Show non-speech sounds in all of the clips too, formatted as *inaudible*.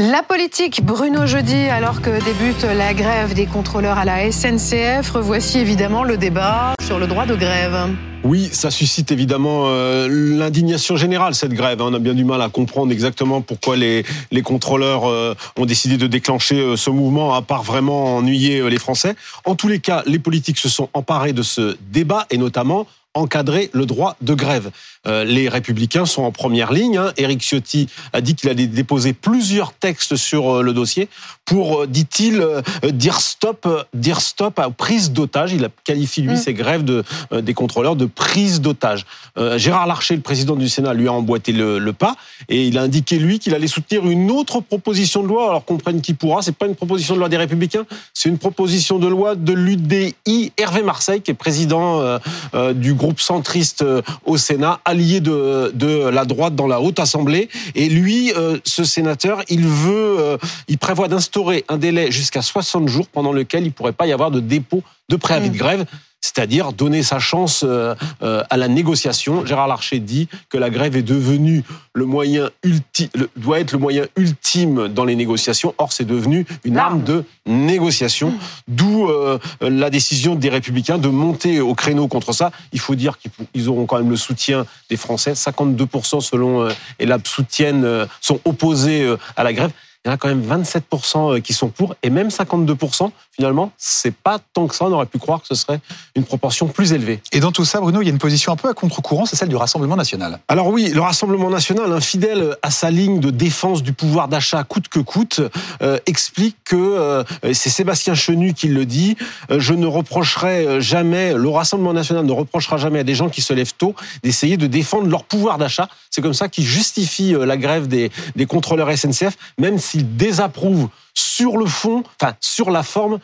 La politique, Bruno Jeudi, alors que débute la grève des contrôleurs à la SNCF, revoici évidemment le débat sur le droit de grève. Oui, ça suscite évidemment euh, l'indignation générale, cette grève. On a bien du mal à comprendre exactement pourquoi les, les contrôleurs euh, ont décidé de déclencher euh, ce mouvement, à part vraiment ennuyer les Français. En tous les cas, les politiques se sont emparés de ce débat, et notamment encadrer le droit de grève. Euh, les républicains sont en première ligne. Hein. Éric Ciotti a dit qu'il allait déposer plusieurs textes sur euh, le dossier pour, euh, dit-il, dire stop, dire stop à prise d'otage. Il a qualifié lui mm. ces grèves de, des contrôleurs de prise d'otage. Gérard Larcher, le président du Sénat, lui a emboîté le, pas et il a indiqué lui qu'il allait soutenir une autre proposition de loi. Alors comprenne qui pourra. C'est pas une proposition de loi des républicains, c'est une proposition de loi de l'UDI. Hervé Marseille, qui est président du groupe centriste au Sénat allié de, de la droite dans la haute assemblée. Et lui, euh, ce sénateur, il veut, euh, il prévoit d'instaurer un délai jusqu'à 60 jours pendant lequel il pourrait pas y avoir de dépôt de préavis de mmh. grève c'est-à-dire donner sa chance euh, euh, à la négociation. Gérard Larcher dit que la grève est devenue le moyen ultime, doit être le moyen ultime dans les négociations. Or, c'est devenu une arme de négociation, d'où euh, la décision des Républicains de monter au créneau contre ça. Il faut dire qu'ils auront quand même le soutien des Français. 52% selon ELAB soutiennent, sont opposés à la grève il y en a quand même 27% euh, qui sont pour, et même 52%, finalement, c'est pas tant que ça. On aurait pu croire que ce serait une proportion plus élevée. Et dans tout ça, Bruno, il y a une position un peu à contre-courant, c'est celle du Rassemblement national. Alors oui, le Rassemblement national, infidèle à sa ligne de défense du pouvoir d'achat coûte que coûte, euh, explique que, euh, c'est Sébastien Chenu qui le dit, je ne reprocherai jamais, le Rassemblement national ne reprochera jamais à des gens qui se lèvent tôt d'essayer de défendre leur pouvoir d'achat. C'est comme ça qu'ils justifient la grève des, des contrôleurs SNCF, même s'il désapprouve sur le fond, enfin sur la forme,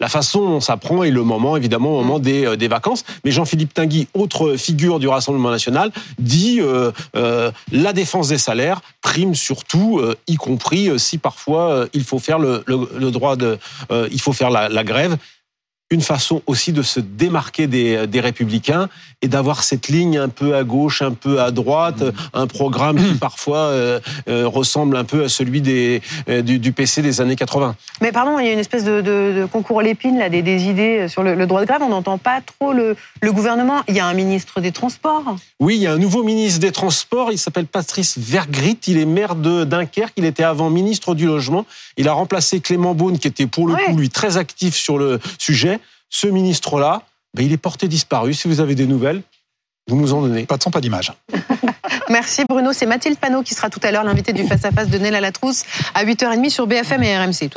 la, façon dont ça prend et le moment, évidemment, au moment des, euh, des vacances. Mais Jean-Philippe Tinguy, autre figure du Rassemblement national, dit euh, euh, la défense des salaires prime surtout, y compris si parfois il faut faire le, le, droit de, il faut faire la, la grève une façon aussi de se démarquer des, des républicains et d'avoir cette ligne un peu à gauche, un peu à droite, mmh. un programme qui parfois euh, euh, ressemble un peu à celui des, euh, du, du, PC des années 80. Mais pardon, il y a une espèce de, de, de concours l'épine là, des, des, idées sur le, le, droit de grève. On n'entend pas trop le, le, gouvernement. Il y a un ministre des Transports. Oui, il y a un nouveau ministre des Transports. Il s'appelle Patrice Vergrit. Il est maire de Dunkerque. Il était avant ministre du Logement. Il a remplacé Clément Beaune, qui était pour le coup, lui, très actif sur le sujet ce ministre-là, ben, il est porté disparu. Si vous avez des nouvelles, vous nous en donnez. Pas de son, pas d'image. *laughs* Merci Bruno. C'est Mathilde Panot qui sera tout à l'heure l'invité du face-à-face de Nella Latrousse à 8h30 sur BFM et RMC.